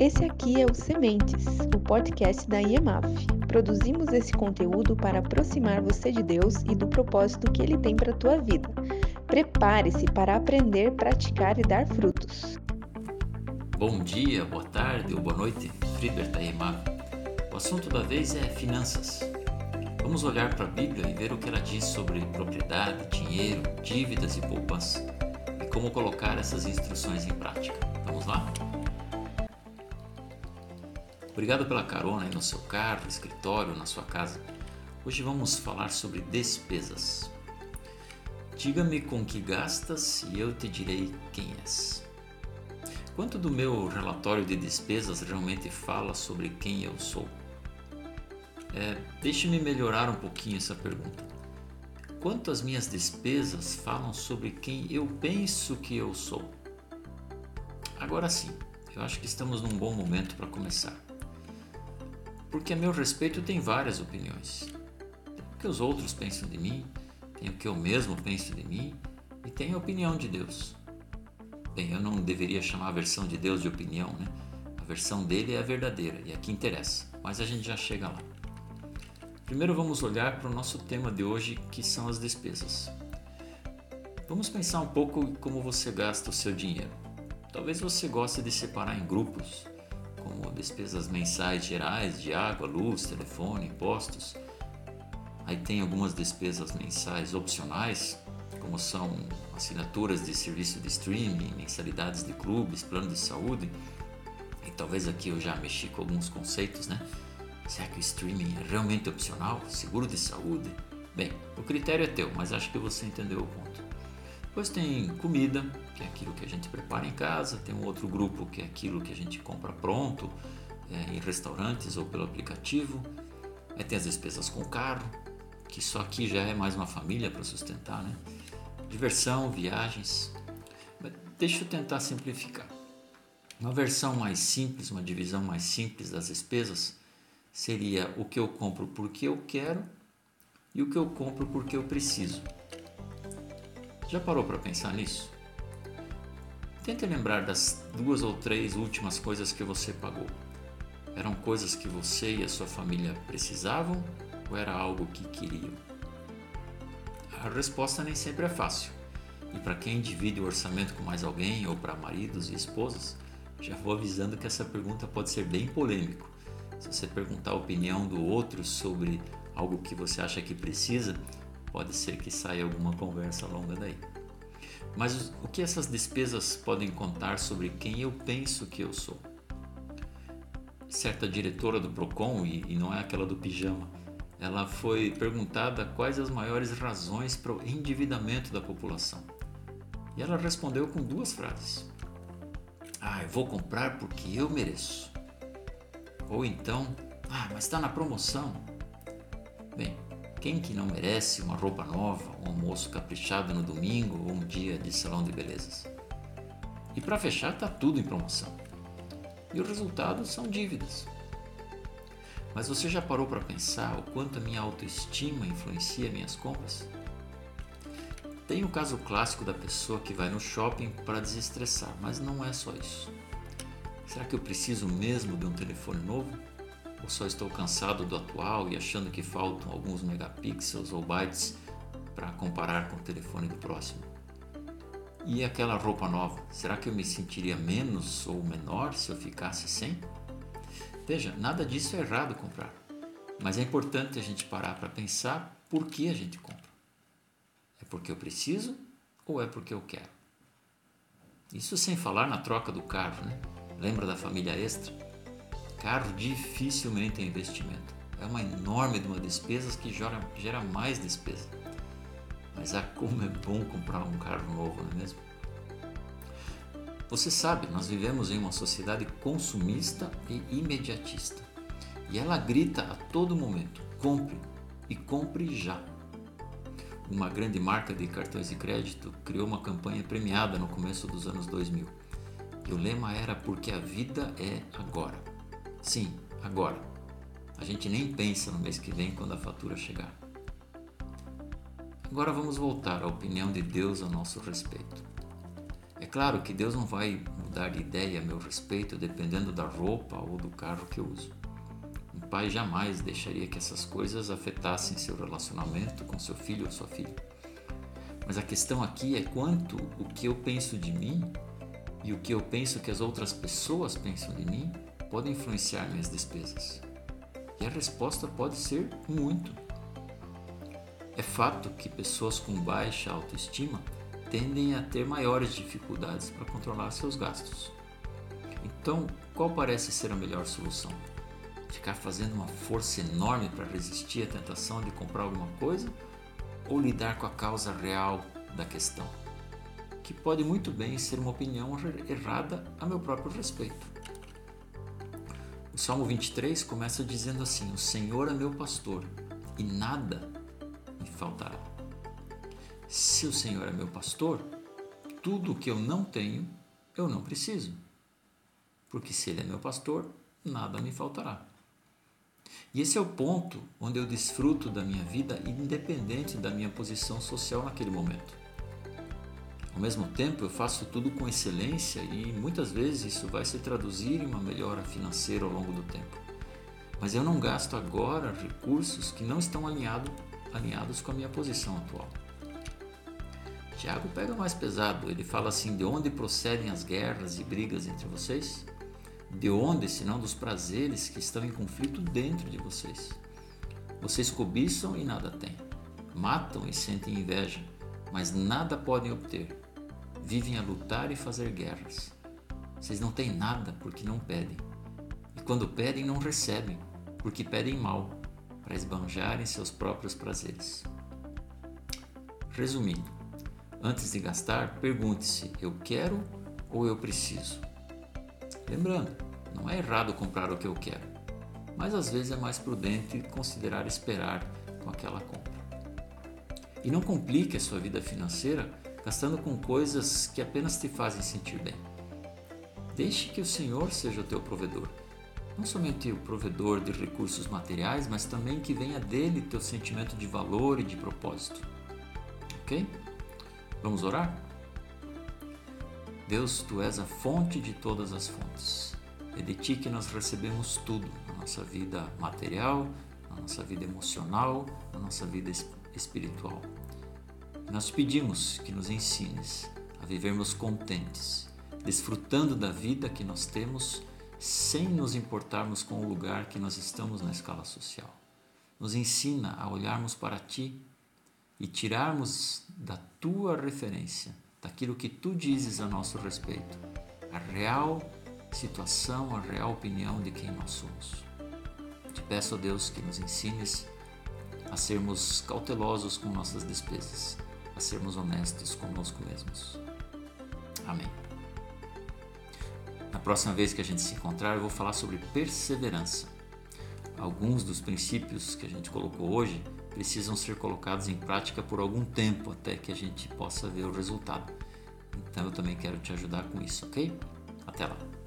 Esse aqui é o Sementes, o podcast da IEMAF. Produzimos esse conteúdo para aproximar você de Deus e do propósito que Ele tem para a tua vida. Prepare-se para aprender, praticar e dar frutos. Bom dia, boa tarde ou boa noite, Friedberg da IEMAF. O assunto da vez é finanças. Vamos olhar para a Bíblia e ver o que ela diz sobre propriedade, dinheiro, dívidas e poupança e como colocar essas instruções em prática. Vamos lá? Obrigado pela carona aí no seu carro, escritório, na sua casa. Hoje vamos falar sobre despesas. Diga-me com que gastas e eu te direi quem és. Quanto do meu relatório de despesas realmente fala sobre quem eu sou? É, Deixe-me melhorar um pouquinho essa pergunta. Quanto as minhas despesas falam sobre quem eu penso que eu sou? Agora sim, eu acho que estamos num bom momento para começar porque a meu respeito tem várias opiniões. Tem o que os outros pensam de mim, tem o que eu mesmo penso de mim e tem a opinião de Deus. Bem, eu não deveria chamar a versão de Deus de opinião, né? A versão dele é a verdadeira e é que interessa, mas a gente já chega lá. Primeiro vamos olhar para o nosso tema de hoje, que são as despesas. Vamos pensar um pouco como você gasta o seu dinheiro. Talvez você goste de separar em grupos, como despesas mensais gerais de água, luz, telefone, impostos. Aí tem algumas despesas mensais opcionais, como são assinaturas de serviço de streaming, mensalidades de clubes, plano de saúde. E talvez aqui eu já mexi com alguns conceitos, né? Será que o streaming é realmente opcional? Seguro de saúde? Bem, o critério é teu, mas acho que você entendeu o ponto. Depois tem comida, que é aquilo que a gente prepara em casa, tem um outro grupo que é aquilo que a gente compra pronto é, em restaurantes ou pelo aplicativo. Aí tem as despesas com carro, que só aqui já é mais uma família para sustentar, né? Diversão, viagens. Mas deixa eu tentar simplificar. Uma versão mais simples, uma divisão mais simples das despesas seria o que eu compro porque eu quero e o que eu compro porque eu preciso. Já parou para pensar nisso? Tente lembrar das duas ou três últimas coisas que você pagou. Eram coisas que você e a sua família precisavam ou era algo que queriam? A resposta nem sempre é fácil. E para quem divide o orçamento com mais alguém ou para maridos e esposas, já vou avisando que essa pergunta pode ser bem polêmico. Se você perguntar a opinião do outro sobre algo que você acha que precisa, pode ser que saia alguma conversa longa daí. Mas o que essas despesas podem contar sobre quem eu penso que eu sou? Certa diretora do Procon, e, não é aquela do pijama, ela foi perguntada quais as maiores razões para o endividamento da população. E ela respondeu com duas frases: Ah, eu vou comprar porque eu mereço. Ou então, Ah, mas está na promoção. Bem, quem que não merece uma roupa nova, um almoço caprichado no domingo ou um dia de salão de belezas? E para fechar, está tudo em promoção. E o resultado são dívidas. Mas você já parou para pensar o quanto a minha autoestima influencia minhas compras? Tem o caso clássico da pessoa que vai no shopping para desestressar, mas não é só isso. Será que eu preciso mesmo de um telefone novo? Ou só estou cansado do atual e achando que faltam alguns megapixels ou bytes para comparar com o telefone do próximo? E aquela roupa nova, será que eu me sentiria menos ou menor se eu ficasse sem? Veja, nada disso é errado comprar, mas é importante a gente parar para pensar por que a gente compra. É porque eu preciso ou é porque eu quero? Isso sem falar na troca do carro, né? Lembra da família extra? Carro dificilmente é investimento. É uma enorme de uma despesa que gera, gera mais despesa. Mas ah, como é bom comprar um carro novo, não é mesmo? Você sabe, nós vivemos em uma sociedade consumista e imediatista. E ela grita a todo momento: compre e compre já. Uma grande marca de cartões de crédito criou uma campanha premiada no começo dos anos 2000. E o lema era porque a vida é agora. Sim, agora. A gente nem pensa no mês que vem quando a fatura chegar. Agora vamos voltar à opinião de Deus a nosso respeito. É claro que Deus não vai mudar de ideia a meu respeito dependendo da roupa ou do carro que eu uso. Um pai jamais deixaria que essas coisas afetassem seu relacionamento com seu filho ou sua filha. Mas a questão aqui é quanto o que eu penso de mim e o que eu penso que as outras pessoas pensam de mim podem influenciar minhas despesas. E a resposta pode ser muito. É fato que pessoas com baixa autoestima tendem a ter maiores dificuldades para controlar seus gastos. Então, qual parece ser a melhor solução? Ficar fazendo uma força enorme para resistir à tentação de comprar alguma coisa ou lidar com a causa real da questão? Que pode muito bem ser uma opinião errada a meu próprio respeito. Salmo 23 começa dizendo assim: O Senhor é meu pastor e nada me faltará. Se o Senhor é meu pastor, tudo o que eu não tenho, eu não preciso. Porque se Ele é meu pastor, nada me faltará. E esse é o ponto onde eu desfruto da minha vida independente da minha posição social naquele momento. Ao mesmo tempo, eu faço tudo com excelência e muitas vezes isso vai se traduzir em uma melhora financeira ao longo do tempo. Mas eu não gasto agora recursos que não estão alinhado, alinhados com a minha posição atual. Tiago pega mais pesado, ele fala assim: de onde procedem as guerras e brigas entre vocês? De onde, senão dos prazeres que estão em conflito dentro de vocês? Vocês cobiçam e nada têm, matam e sentem inveja, mas nada podem obter. Vivem a lutar e fazer guerras. Vocês não têm nada porque não pedem. E quando pedem, não recebem, porque pedem mal, para esbanjarem seus próprios prazeres. Resumindo, Antes de gastar, pergunte-se: eu quero ou eu preciso? Lembrando, não é errado comprar o que eu quero, mas às vezes é mais prudente considerar esperar com aquela compra. E não complique a sua vida financeira gastando com coisas que apenas te fazem sentir bem. Deixe que o Senhor seja o teu provedor. Não somente o provedor de recursos materiais, mas também que venha dele teu sentimento de valor e de propósito. Ok? Vamos orar? Deus, tu és a fonte de todas as fontes. É de ti que nós recebemos tudo na nossa vida material, na nossa vida emocional, na nossa vida espiritual. Nós pedimos que nos ensines a vivermos contentes, desfrutando da vida que nós temos sem nos importarmos com o lugar que nós estamos na escala social. Nos ensina a olharmos para ti e tirarmos da tua referência, daquilo que tu dizes a nosso respeito, a real situação, a real opinião de quem nós somos. Te peço, Deus, que nos ensines a sermos cautelosos com nossas despesas, a sermos honestos conosco mesmos. Amém. Na próxima vez que a gente se encontrar, eu vou falar sobre perseverança. Alguns dos princípios que a gente colocou hoje precisam ser colocados em prática por algum tempo até que a gente possa ver o resultado. Então eu também quero te ajudar com isso, ok? Até lá!